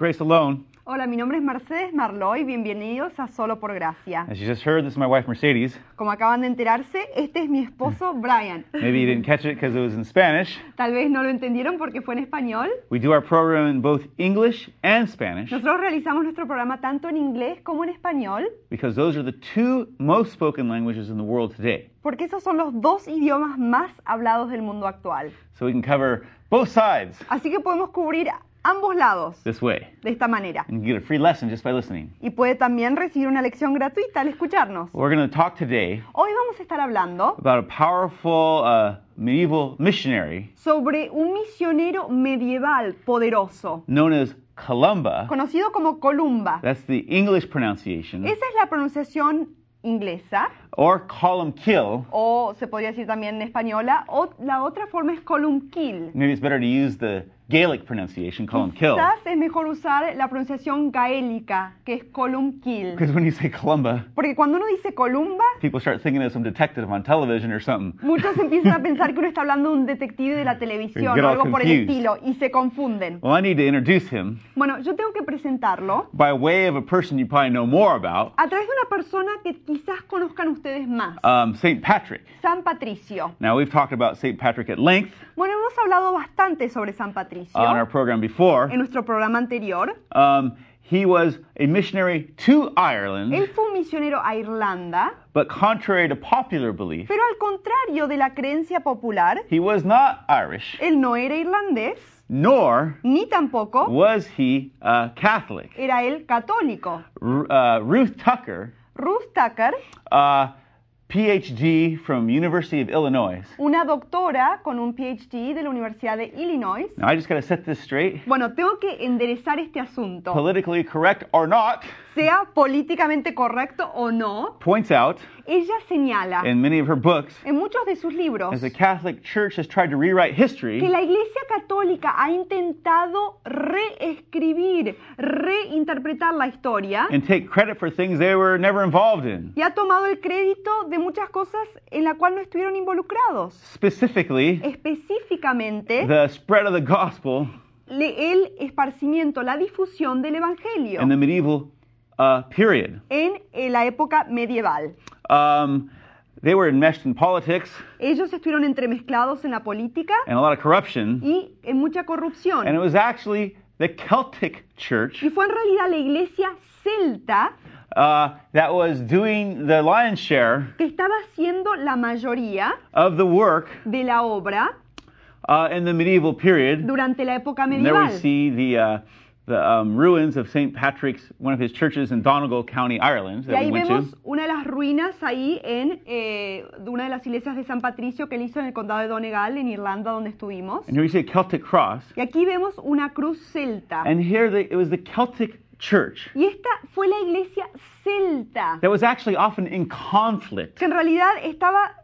Grace Alone. Hola, mi nombre es Mercedes Marloy. Bienvenidos a Solo por Gracia. As you just heard, this is my wife Mercedes. Como acaban de enterarse, este es mi esposo Brian. Maybe you didn't catch it because it was in Spanish. Tal vez no lo entendieron porque fue en español. We do our program in both English and Spanish Nosotros realizamos nuestro programa tanto en inglés como en español because those are the two most spoken languages in the world today. porque esos son los dos idiomas más hablados del mundo actual. So we can cover both sides Así que podemos cubrir ambos lados this way. de esta manera. And you get a free lesson just by listening. Y puede también recibir una lección gratuita al escucharnos. We're going to talk today Hoy vamos a estar hablando about a powerful uh, medieval missionary sobre un misionero medieval poderoso, known as Columba. conocido como Columba. That's the English pronunciation. Esa es la pronunciación inglesa, Or o se podría decir también en española, o la otra forma es Columkill. Maybe it's better to use the Gaelic pronunciation, Columkill. Quizás es mejor usar la pronunciación gaélica, que es Columkill. Because when you say Columba, Porque cuando uno dice Columba, people start thinking of some detective on television or something. muchos empiezan a pensar que uno está hablando de un detective de la televisión Get o all algo por el confused. estilo y se confunden. Well, I need to introduce him Bueno, yo tengo que presentarlo by way of a person you probably know more about, a través de una persona que quizás conozcan ustedes más, um, St. Patrick. San Patricio. Now, we've talked about St. Patrick at length Bueno, hemos hablado bastante sobre San Patricio on our program before. en nuestro programa anterior. Um, he was a missionary to Ireland, Él fue un misionero a Irlanda, but contrary to popular belief, pero al contrario de la creencia popular, he was not Irish, él no era irlandés, nor ni tampoco was he uh, Catholic. era él católico. R- uh, Ruth Tucker, Ruth Tucker, uh, PhD from University of Illinois. una doctora con un PhD de la Universidad de Illinois. Now, I just got to set this straight. Bueno, tengo que enderezar este asunto. Politically correct or not, Sea políticamente correcto o no, points out ella señala in many of her books en muchos de sus libros as the Catholic Church has tried to rewrite que history, la Iglesia Católica ha intentado reescribir, reinterpretar la historia and take credit for things they were never involved in. y ha tomado el crédito de muchas cosas en la cual no estuvieron involucrados. Specifically, Específicamente, the spread of the gospel el esparcimiento, la difusión del Evangelio in the medieval uh, period. en eh, la época medieval. Um, they were enmeshed in politics Ellos estuvieron entremezclados en la política and a lot of corruption, y en mucha and it corrupción. was actually the Celtic Church Y fue en realidad la iglesia celta uh, that was doing the lion's share que estaba haciendo la mayoría of the work de la obra uh, in the medieval period. durante la época And there we medieval. see the, uh, the um, ruins of St. Patrick's, one of his churches in Donegal County, Ireland, Y we ahí went vemos to. una de las ruinas ahí en eh, una de las iglesias de San Patricio que él hizo en el condado de Donegal, en Irlanda, donde estuvimos. And here we see a Celtic cross. Y aquí vemos una cruz celta. And here the, it was the Celtic church Y esta fue la iglesia celta, that was actually often in conflict que en realidad estaba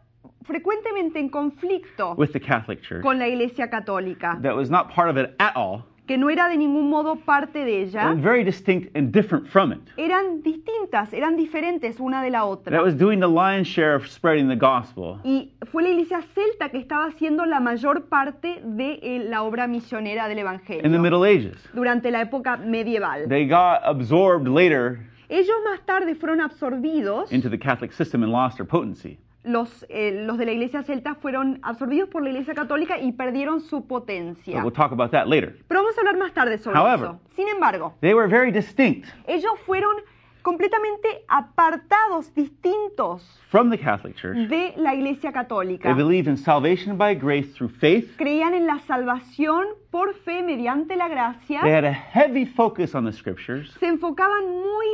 frecuentemente en conflicto with the Catholic Church, con la iglesia católica, that was not part of it at all, que no era de ningún modo parte de ella. very distinct and different from it. Eran distintas, eran diferentes una de la That otra. was doing the lion's share of spreading the gospel. Y fue la iglesia celta que estaba haciendo la mayor parte de eh, la obra misionera del In the Evangelio Middle Ages. durante la época medieval. They got absorbed later Ellos más tarde fueron absorbidos, into the Catholic system and lost their potency. Los, eh, los de la iglesia celta fueron absorbidos por la iglesia católica y perdieron su But potencia. we'll talk about that later. Pero vamos a hablar más tarde sobre However. eso. Sin embargo, They were very distinct ellos fueron completamente apartados, distintos from the Catholic Church. de la iglesia They católica. believed in salvation by grace through faith. Creían en la salvación por fe mediante la gracia. They had a heavy focus on the scriptures. Se enfocaban muy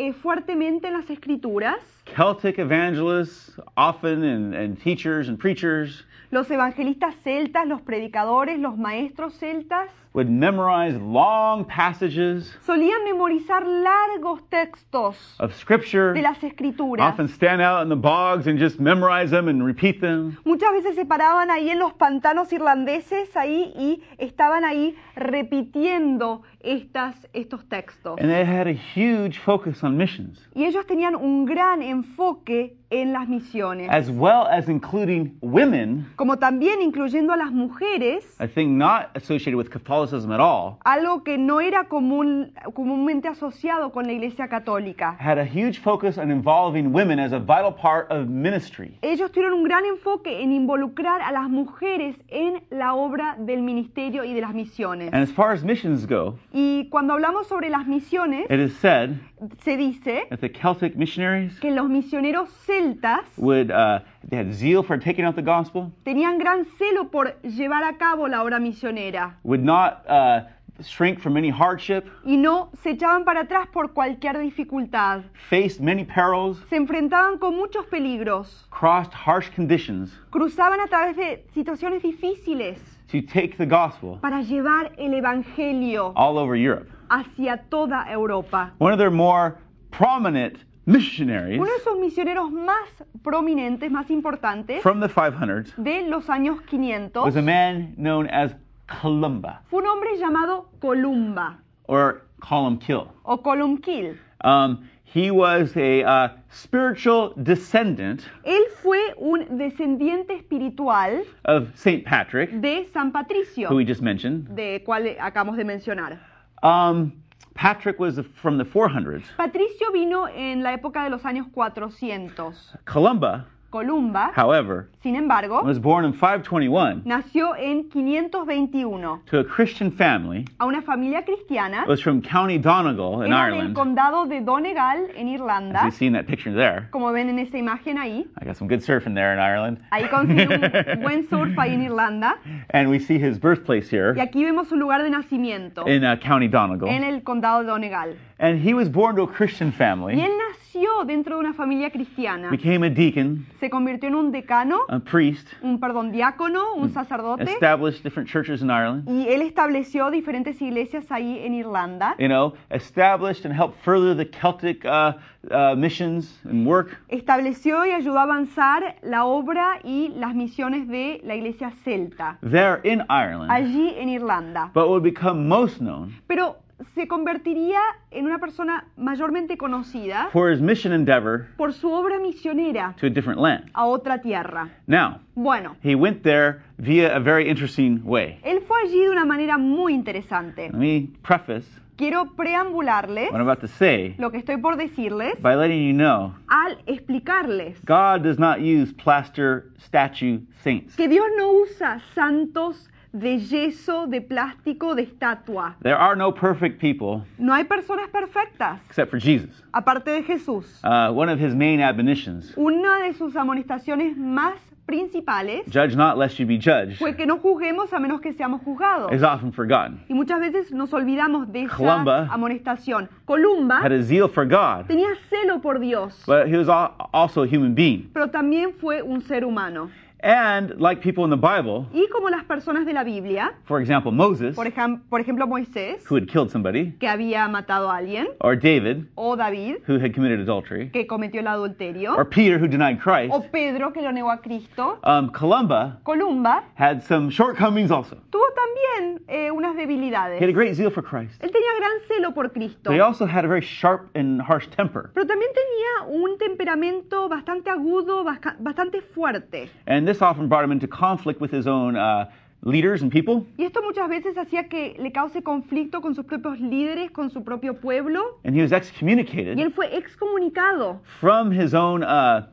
eh, fuertemente en las escrituras. Celtic evangelists, often, and, and teachers and preachers Los evangelistas celtas, los predicadores, los maestros celtas would memorize long passages solían memorizar largos textos of scripture, de las escrituras. often stand out in the bogs and just memorize them and repeat them. Muchas veces se paraban ahí en los pantanos irlandeses ahí y estaban ahí repitiendo estas, estos textos. And they had a huge focus on missions. Y ellos tenían un gran enfoque en las misiones, as well as including women, como también incluyendo a las mujeres, a thing not associated with Catholicism at all, algo que no era común, comúnmente asociado con la Iglesia Católica. had a huge focus on involving women as a vital part of ministry. Ellos tuvieron un gran enfoque en involucrar a las mujeres en la obra del ministerio y de las misiones. And as far as missions go, Y cuando hablamos sobre las misiones, it is said se dice that the Celtic missionaries que los misioneros celtas would uh, they had zeal for taking out the gospel, tenían gran celo por llevar a cabo la obra misionera would not uh, shrink from any hardship, y no se echaban para atrás por cualquier dificultad. faced many perils, Se enfrentaban con muchos peligros, crossed harsh conditions cruzaban a través de situaciones difíciles to take the gospel para llevar el Evangelio all over Europe. hacia toda Europa. One of their more prominent missionaries Uno de esos misioneros más prominentes, más importantes from the 500s de los años 500 was a man known as Columba fue un hombre llamado Columba or Columkill. o Columkil. Um, he was a uh, spiritual descendant Él fue un descendiente espiritual of Saint Patrick, de San Patricio, who we just mentioned. de cual acabamos de mencionar. Um, Patrick was from the 400s. Patricio vino en la época de los años 400. Columba, Columba, however, sin embargo, was born in 521 nació en 521 to a Christian family. a una familia cristiana. Was from County Donegal in Era del Ireland. condado de Donegal, en As Irlanda. you see in that picture there. Como ven en esa imagen ahí. I got some good surfing there in Ireland. Ahí consigue un buen surf ahí en Irlanda. And we see his birthplace Y here aquí vemos su lugar de nacimiento, in uh, County en Donegal. el condado de Donegal. And he was born to a Christian Y family, él nació dentro de una familia cristiana. became a deacon, Se convirtió en un decano, a priest, un perdón, diácono, un sacerdote. established different churches in Ireland. Y él estableció diferentes iglesias ahí en Irlanda. You know, established and helped further the Celtic uh, uh, missions and work. Estableció y ayudó a avanzar la obra y las misiones de la iglesia celta, there in Ireland, allí en Irlanda. but would become most known Pero se convertiría en una persona mayormente conocida for his mission endeavor por su obra misionera to a different land. a otra tierra. Now, Bueno, he went there via a very interesting way. él fue allí de una manera muy interesante. Let me preface Quiero preambularles what I'm about to say lo que estoy por decirles by letting you know al explicarles God does not use plaster statue saints. que Dios no usa santos de yeso, de plástico, de estatua. There are no perfect people No hay personas perfectas, except for Jesus. aparte de Jesús. Uh, one of his main admonitions Una de sus amonestaciones más principales judge not lest you be judged fue que no juzguemos a menos que seamos juzgados. is often forgotten. Y muchas veces nos olvidamos de esa Columba amonestación. Columba Had a zeal for God, tenía celo por Dios, but he was al- also a human being. pero también fue un ser humano. And like people in the Bible, Y como las personas de la Biblia, for example, Moses, por, ejemplo Moisés, who had killed somebody, que había matado a alguien, or David, o David, who had committed adultery, que cometió el adulterio, or Peter, who denied Christ, o Pedro, que lo negó a Cristo, um, Columba Columba had some shortcomings also. tuvo también eh, unas debilidades. He had a great zeal for Christ, Él tenía gran celo por Cristo, but he also had a very sharp and harsh temper. pero también tenía un temperamento bastante agudo, bastante fuerte. And this often brought him into conflict with his own uh, leaders and people. Y esto muchas veces hacía que le cause conflicto con sus propios líderes, con su propio pueblo. And he was excommunicated. Y él fue excomunicado from his own uh,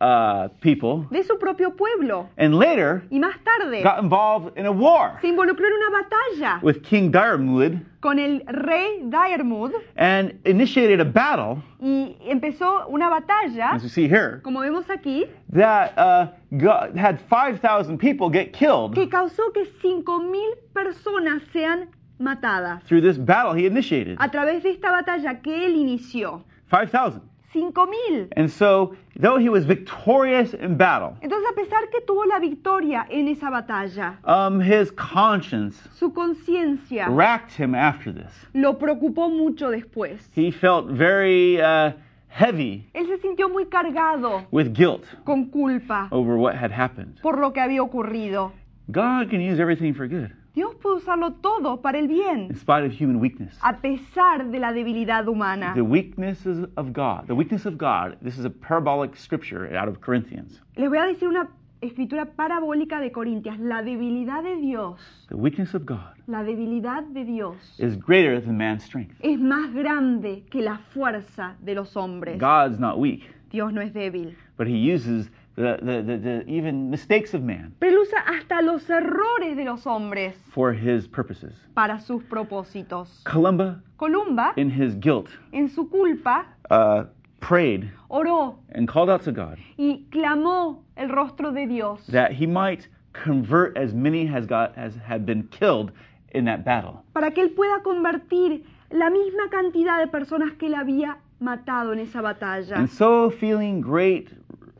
uh, people, de su propio pueblo. and later Y más tarde got involved in a war se involucró en una batalla with King Diarmuid con el rey Diarmuid and initiated a battle, y empezó una batalla, as you see here, como vemos aquí, that uh, got, had 5,000 people get killed que causó que 5.000 personas sean matadas through this battle he initiated. a través de esta batalla que él inició. 5,000. 5.000. And so, though he was victorious in battle, Entonces, a pesar que tuvo la victoria en esa batalla, um, his conscience su conciencia racked him after this. lo preocupó mucho después. He felt very uh, heavy Él se sintió muy cargado with guilt con culpa over what had happened. por lo que había ocurrido. God can use everything for good. Dios puede usarlo todo para el bien, in spite of human weakness. a pesar de la debilidad humana. The weaknesses of God, the weakness of God, this is a parabolic scripture out of Corinthians. Les voy a decir una escritura parabólica de Corintias. La debilidad de Dios, The weakness of God la debilidad de Dios is greater than man's strength. es más grande que la fuerza de los hombres. God's not weak, Dios no es débil. but he uses the, the, the, the even mistakes of man Pero él usa hasta los errores de los hombres for his purposes. para sus propósitos. Columba, Columba, in his guilt, en su culpa, uh, prayed oró and called out to God y clamó el rostro de Dios that he might convert as many as, God, as had been killed in that battle. para que él pueda convertir la misma cantidad de personas que él había matado en esa batalla. And so, feeling great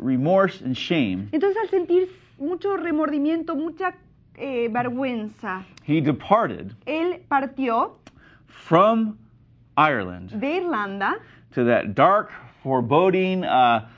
remorse and shame, Entonces al sentir mucho remordimiento, mucha eh, vergüenza, he departed él partió from Ireland de Irlanda to that dark, foreboding uh,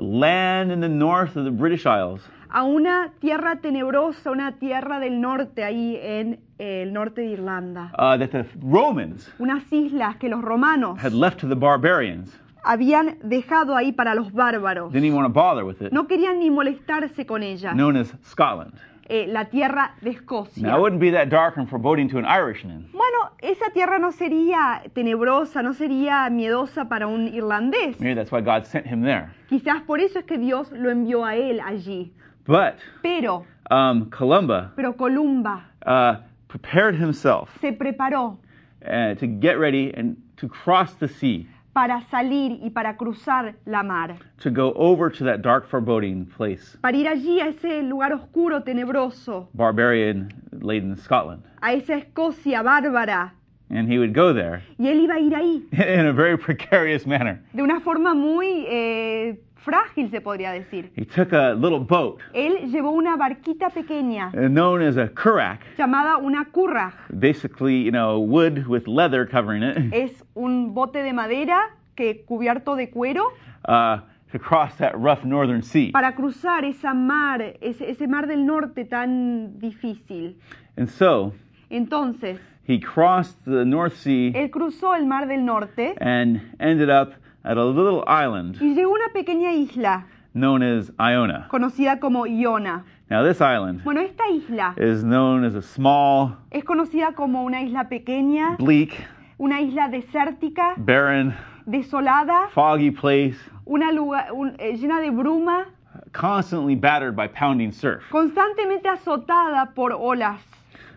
land in the north of the British Isles a una tierra tenebrosa, una tierra del norte, ahí en el norte de Irlanda. uh, that the Romans Unas islas que los romanos had left to the barbarians. Habían dejado ahí para los bárbaros. Didn't even want to bother with it, No querían ni molestarse con ellas. known as Scotland. Eh, la tierra de Escocia. Now, it wouldn't be that dark and foreboding to an Irishman, Bueno, esa tierra no sería tenebrosa, no sería miedosa para un irlandés. maybe that's why God sent him there. Quizás por eso es que Dios lo envió a él allí. But Pero, um, Columba pero Columba uh, prepared himself se preparó uh, to get ready and to cross the sea, para salir y para cruzar la mar, to go over to that dark, foreboding place, para ir allí a ese lugar oscuro, tenebroso, barbarian laden Scotland. a esa Escocia bárbara. And he would go there Y él iba a ir ahí in a very precarious manner. de una forma muy eh, frágil, se podría decir. He took a little boat Él llevó una barquita pequeña uh, known as a currach, llamada una curraj. basically, you know, wood with leather covering it, Es un bote de madera que cubierto de cuero uh, to cross that rough northern sea. para cruzar esa mar, ese, ese mar del norte tan difícil. And so Entonces, he crossed the North Sea él cruzó el mar del norte and ended up at a little island y llegó a una pequeña isla known as Iona. conocida como Iona. Now, this island Bueno, esta isla is known as a small, es conocida como una isla pequeña, bleak, una isla desértica, barren, desolada, foggy place, una lugar, un- eh, llena de bruma, constantly battered by pounding surf. constantemente azotada por olas.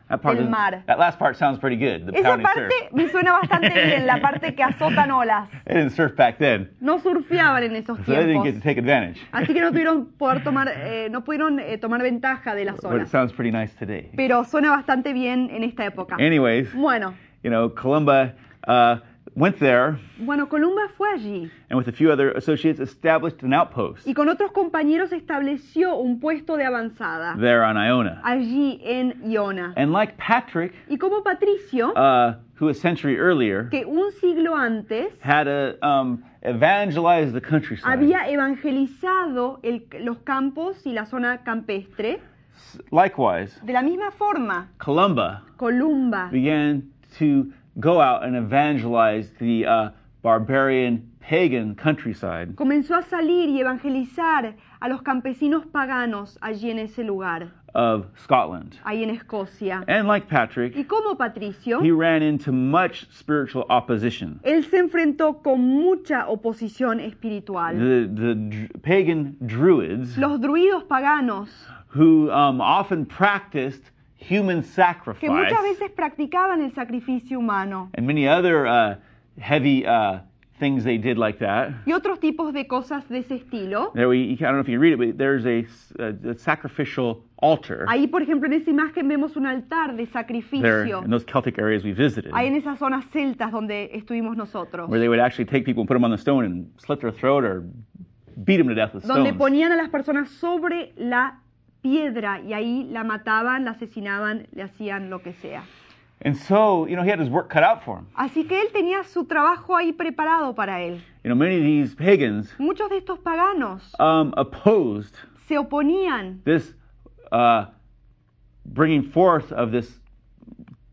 That, part mar. that last part sounds pretty good, the Esa parte surf. me suena bastante bien, la parte que azotan olas. They didn't surf back then, No surfeaban en esos so they didn't get to tiempos. take advantage. Así que no tuvieron poder tomar, eh, no pudieron eh, tomar ventaja de las But it olas. sounds pretty nice today. Pero suena bastante bien en esta época. Anyways, Bueno, you know, Columba uh, went there bueno, Columba fue allí and with a few other associates established an outpost y con otros compañeros estableció un puesto de avanzada there on Iona. allí en Iona. And like Patrick, Y como Patricio, uh, who a century earlier que un siglo antes had a, um, evangelized the countryside, había evangelizado el- los campos y la zona campestre, likewise, de la misma forma, Columba Columba began to go out and evangelize the uh, barbarian pagan countryside comenzó a salir y evangelizar a los campesinos paganos allí en ese lugar, of Scotland. ahí en Escocia. And like Patrick, Y como Patricio, he ran into much spiritual opposition. él se enfrentó con mucha oposición espiritual. The, the pagan druids, Los druidos paganos, who um, often practiced human que sacrifice muchas veces practicaban el sacrificio humano and many other uh, heavy uh, things they did like that. y otros tipos de cosas de ese estilo. There we, I don't know if you read it, but there's a, a- a sacrificial altar Ahí, por ejemplo, en esa imagen vemos un altar de there sacrificio. in those Celtic areas we visited, Ahí en esas zonas celtas donde estuvimos nosotros. where they would actually take people and put them on the stone and slit their throat or beat them to death with Donde stones. ponían a las personas sobre la piedra y ahí la mataban, la asesinaban, le hacían lo que sea. And so, you know, he had his work cut out for him. Así que él tenía su trabajo ahí preparado para él. You know, many of these pagans Muchos de estos paganos um, opposed se oponían this uh, bringing forth of this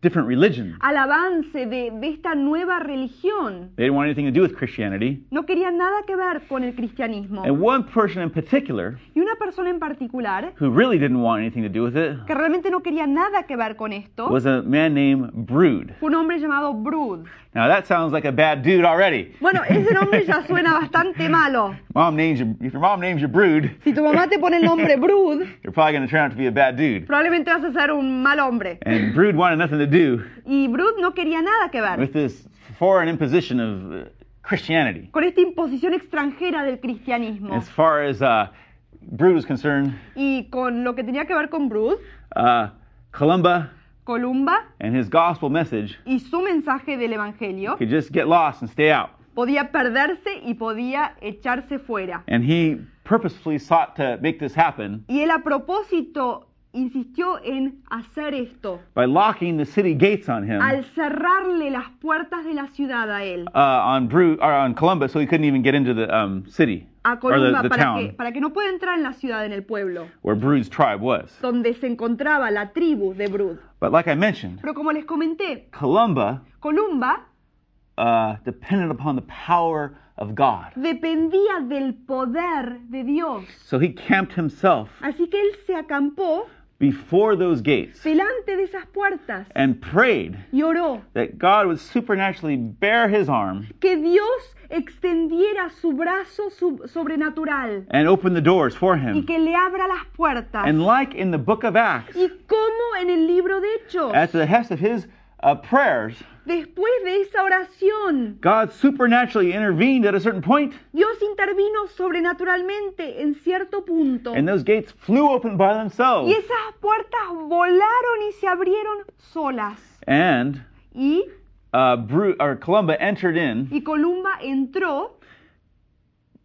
different religion. al avance de, de esta nueva religión. They didn't want anything to do with Christianity. No querían nada que ver con el cristianismo. And one person in particular Y una persona en particular who really didn't want anything to do with it que realmente no quería nada que ver con esto was a man named Brood. fue un hombre llamado Brud. Now that sounds like a bad dude already. Bueno, ese nombre ya suena bastante malo. Mom names you, if your mom names you Brood, Si tu mamá te pone el nombre Brud, you're probably going to turn out to be a bad dude. probablemente vas a ser un mal hombre. And Brood wanted nothing to do Y Brud no quería nada que ver with this foreign imposition of uh, Christianity. con esta imposición extranjera del cristianismo. As far as uh, Brood was concerned, Y con lo que tenía que ver con Brud, uh, Columba Columba and his gospel message y su mensaje del Evangelio could just get lost and stay out. podía perderse y podía echarse fuera. And he purposefully sought to make this happen Y él a propósito insistió en hacer esto, by locking the city gates on him, al cerrarle las puertas de la ciudad a él, uh, on Brood or on Columba, so he couldn't even get into the um, city a or the, Columba, the para town que, para que no pueda entrar en la ciudad, en el pueblo, where Brood's tribe was. donde se encontraba la tribu de Brud. But like I mentioned, Pero como les comenté, Columba Columba uh, depended upon the power of God. dependía del poder de Dios. So he camped himself Así que él se acampó before those gates delante de esas puertas and prayed y oró that God would supernaturally bear his arm que Dios extendiera su brazo sub- sobrenatural and open the doors for y him. que le abra las puertas. And like in the book of Acts, Y como en el libro de Hechos, at the behest of his uh, prayers, después de esa oración, God supernaturally intervened at a certain point, Dios intervino sobrenaturalmente en cierto punto. and those gates flew open by themselves. Y esas puertas volaron y se abrieron solas. And Y, uh, Bru- or Columba entered in. y Columba entró.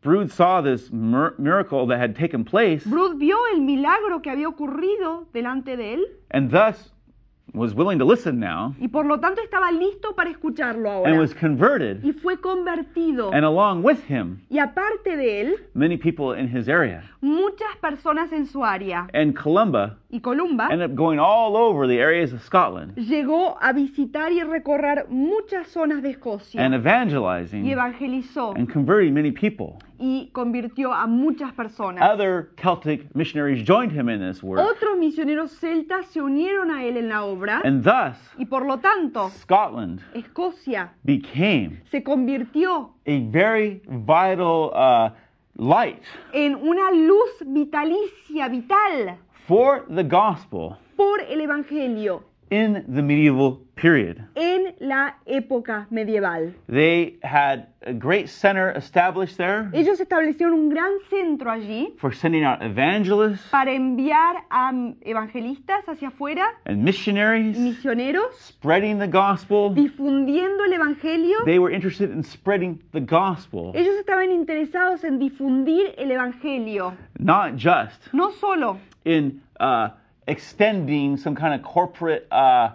Brood saw this mir- miracle that had taken place, Brud vio el milagro que había ocurrido delante de él and thus was willing to listen now, y por lo tanto estaba listo para escucharlo and was converted. Y fue convertido. And along with him, Y aparte de él, many people in his area. muchas personas en su área. And Columba Y Columba ended up going all over the areas of Scotland llegó a visitar y recorrer muchas zonas de Escocia and y evangelizing evangelizó and converting many people. y convirtió a muchas personas. Other Celtic missionaries joined him in this work, Otros misioneros celtas se unieron a él en la obra and thus y por lo tanto Scotland Escocia became se convirtió a very vital uh, light en una luz vitalicia, vital, for the gospel por el Evangelio in the medieval period. en la época medieval. They had a great center established there Ellos establecieron un gran centro allí for sending out evangelists para enviar a evangelistas hacia afuera, and missionaries, misioneros, spreading the gospel. difundiendo el Evangelio. They were interested in spreading the gospel, Ellos estaban interesados en difundir el Evangelio, not just no solo in uh, extending some kind of corporate uh,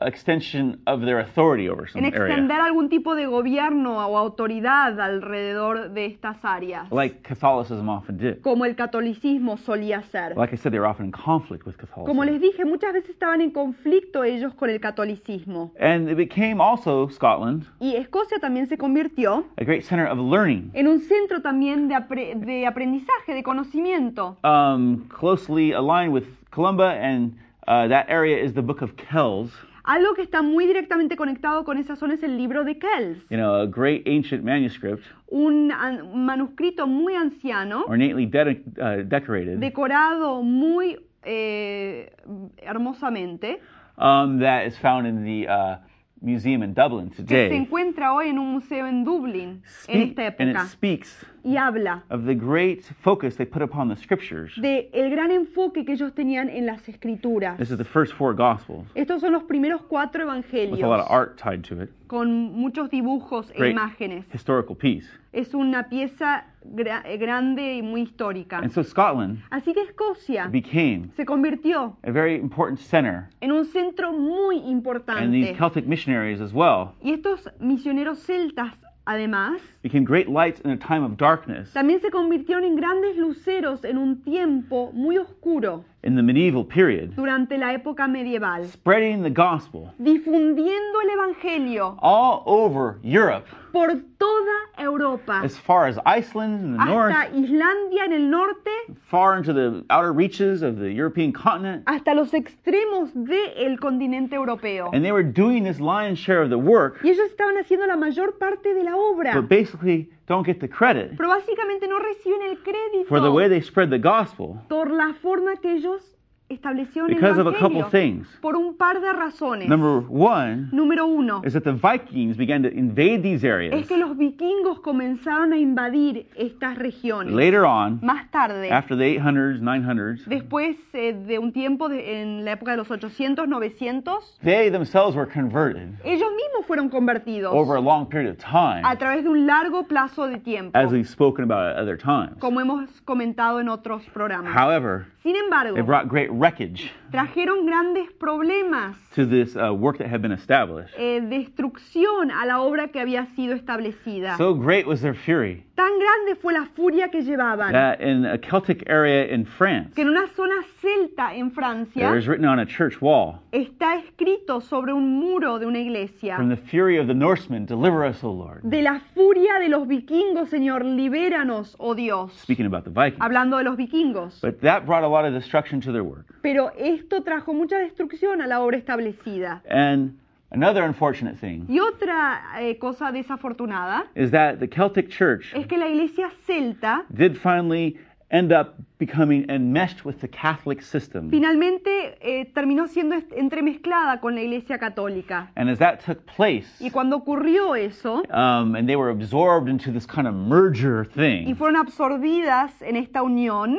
extension of their authority over some en area, extender algún tipo de gobierno o autoridad alrededor de estas áreas, like Catholicism often did. como el catolicismo solía ser. Like I said, they were often in conflict with Como les Catholicism. dije, muchas veces estaban en conflicto ellos con el catolicismo. And it became also Scotland Y Escocia también se convirtió a great center of learning, en un centro también de, apre- de aprendizaje, de conocimiento. um, closely aligned with Columba, and uh, that area is the Book of Kells. Algo que está muy directamente conectado con esa zona es el libro de Kells, You know, a great ancient manuscript, un, an- un manuscrito muy anciano, ornately de- uh, decorated, decorado muy eh, hermosamente, um, that is found in the uh, museum in Dublin que se today. encuentra hoy en un museo en Dublín, en Speak- esta and it época, speaks y habla of the great focus they put upon the scriptures. de el gran enfoque que ellos tenían en las escrituras. This is the first four gospels Estos son los primeros cuatro with a lot evangelios, of art tied to it. con muchos dibujos e Great imágenes. historical piece. Es una pieza gra- grande y muy histórica. And so Scotland Así que Escocia became se convirtió a very important center, en un centro muy and these importante. Celtic missionaries as well Y estos misioneros celtas, además, became great lights in a time of darkness también se convirtieron en grandes luceros en un tiempo muy oscuro. In the medieval period, durante la época medieval, spreading the gospel difundiendo el Evangelio. all over Europe, por toda Europa, as far as Iceland in the north, hasta Islandia en el norte, far into the outer reaches of the European continent. hasta los extremos del continente europeo. And they were doing this lion's share of the work, Y ellos estaban haciendo la mayor parte de la obra, but basically don't get the credit pero básicamente no reciben el crédito for the way they spread the gospel. por la forma que ellos establecieron el because of a couple Evangelio. things. Por un par de razones. Number one Número uno, is that the Vikings began to invade these es areas que los vikingos comenzaron a invadir estas regiones. later on, Más tarde, after the 800s, 900s. después eh, de un tiempo de- en la época de los 800, 900, They themselves were converted ellos mismos fueron convertidos over a long period of time, a través de un largo plazo de tiempo, as we've spoken about at other times. como hemos comentado en otros programas. However, Sin embargo, it brought great wreckage trajeron grandes problemas, to this uh, work that had been established. eh, destrucción a la obra que había sido establecida. So great was their fury Tan grande fue la furia que llevaban that in a Celtic area in France, que en una zona celta en Francia there is written on a church wall, está escrito sobre un muro de una iglesia. From the fury of the Norsemen, deliver us, O Lord. De la furia de los vikingos, Señor, libéranos, oh Dios. Speaking about the Vikings. Hablando de los vikingos. But that brought a lot of destruction to their work. Pero esto trajo mucha destrucción a la obra establecida. And another unfortunate thing Y otra eh, cosa desafortunada is that the Celtic church es que la iglesia celta did finally end up becoming enmeshed with the Catholic system. finalmente eh, terminó siendo entremezclada con la iglesia católica. And as that took place, Y cuando ocurrió eso, um, and they were absorbed into this kind of merger y thing, fueron absorbidas en esta unión,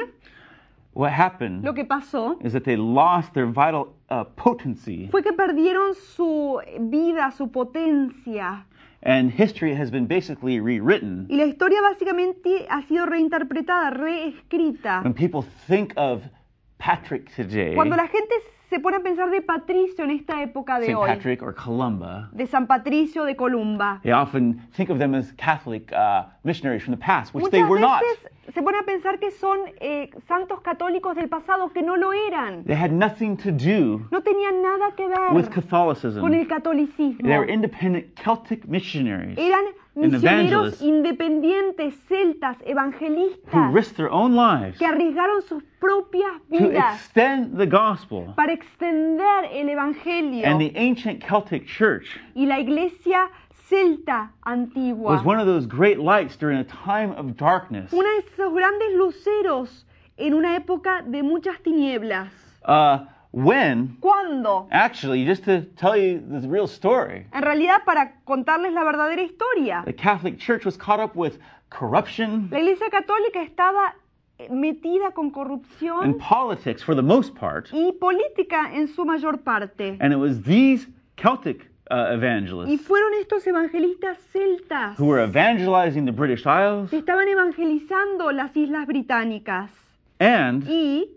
what happened lo que pasó is that they lost their vital uh, potency, fue que perdieron su vida, su potencia. and history has been basically rewritten. Y la historia básicamente ha sido reinterpretada, reescrita. When people think of Patrick today, Cuando la gente se pone a pensar de Patricio en esta época de St. hoy, Patrick or Columba, de San Patricio de Columba, they often think of them as Catholic uh, missionaries from the past, which they muchas were not. veces se pone a pensar que son eh, santos católicos del pasado que no lo eran. They had nothing to do No tenían nada que with ver Catholicism. con el catolicismo. They were independent Celtic missionaries Eran misioneros independientes, celtas, evangelistas, que arriesgaron sus propias vidas para extender el evangelio. And the ancient Celtic church Y la iglesia celta antigua, was one of those great lights during a time of darkness. una de esos grandes luceros en una época de muchas tinieblas. Uh, when, ¿Cuándo? actually, just to tell you the real story, En realidad, para contarles la verdadera historia, the Catholic Church was caught up with corruption la iglesia católica estaba eh, metida con and corrupción politics for the most part. y política en su mayor parte. And it was these Celtic uh, Y evangelists fueron estos evangelistas celtas who were evangelizing the British Isles que estaban evangelizando las islas británicas and y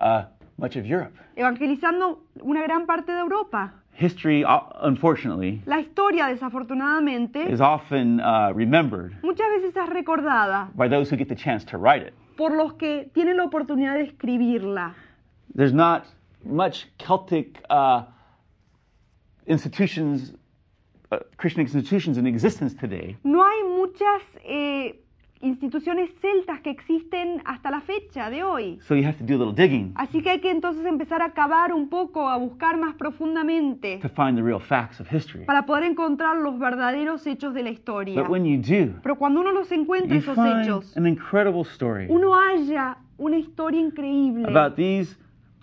uh, much of Europe. evangelizando una gran parte de Europa. History, uh, unfortunately, La historia, desafortunadamente, is often uh, remembered muchas veces es recordada by those who get the chance to write it. por los que tienen la oportunidad de escribirla. There's not much Celtic uh, institutions, uh, Christian institutions in existence today, No hay muchas eh, instituciones celtas que existen hasta la fecha de hoy. so you have to do a little digging Así que hay que entonces empezar a cavar un poco, a buscar más profundamente to find the real facts of history. para poder encontrar los verdaderos hechos de la historia. But when you do, Pero cuando uno los encuentra you esos find hechos, an incredible story uno halla una historia increíble about these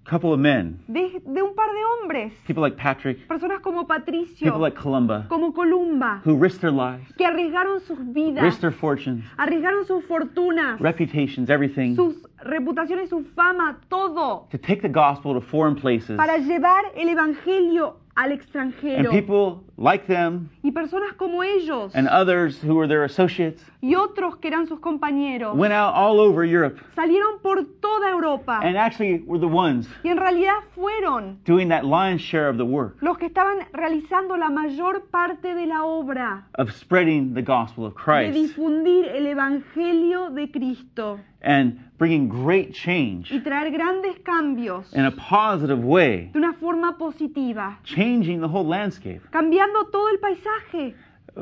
couple of men, de, de un par de hombres, people like Patrick, personas como people Patricio, like Columba, como Columba, who risked their lives, que arriesgaron sus vidas, risked their fortunes, arriesgaron sus fortunas, reputations, everything, sus reputaciones, su fama, todo, to take the gospel to foreign places. para llevar el evangelio al And extranjero. people like them Y personas como ellos and others who were their associates y otros que eran sus compañeros went out all over Europe salieron por toda Europa and actually were the ones y en realidad fueron doing that lion's share of the work los que estaban realizando la mayor parte de la obra of spreading the gospel of de Christ difundir el evangelio de Cristo and bringing great change y traer grandes cambios in a positive way, de una forma positiva, changing the whole landscape cambiando todo el paisaje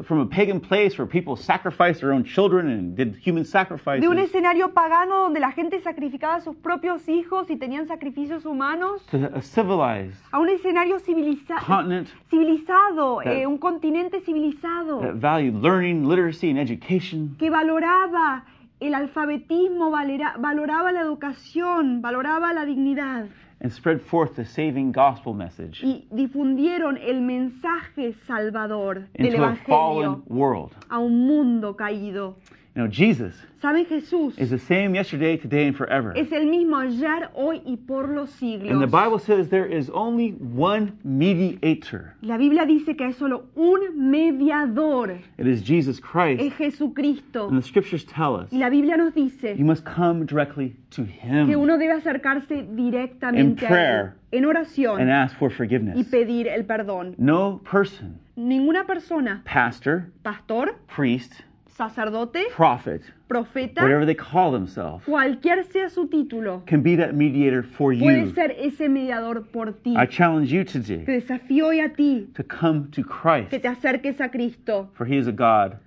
from a pagan place where people sacrificed their own children and did human de un sacrifices escenario pagano donde la gente sacrificaba a sus propios hijos y tenían sacrificios humanos to a civilized a un escenario civiliza- continent civilizado, That- eh, un continente civilizado that valued learning, literacy, and education. que valoraba el alfabetismo, valera- valoraba la educación, valoraba la dignidad and spread forth the saving gospel message y difundieron el mensaje salvador del into a fallen Evangelio world. a un mundo caído. You know, Jesus ¿Saben? Jesús is the same yesterday, today, and forever. es el mismo ayer, hoy y por los siglos. And the Bible says there is only one mediator. La Biblia dice que hay solo un mediador, It is Jesus es Christ. Jesucristo. And the scriptures tell us Y la Biblia nos dice you must come directly to que Him uno debe acercarse directamente A Él en oración and ask for y forgiveness. pedir el perdón. No person, Ninguna persona, pastor, pastor, priest, sacerdote, prophet, profeta, whatever they call themselves, cualquier sea su título, can be that mediator for puede you. ser ese mediador por ti. I challenge you Te today desafío hoy a ti to come to que Christ, te acerques a Cristo, for He is a God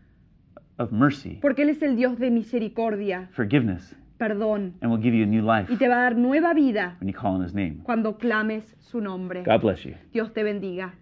of mercy, porque Él es el Dios de misericordia, forgiveness, perdón, and will give you a new life y te va a dar nueva vida when you call on His name. cuando clames su nombre. God bless you. Dios te bendiga.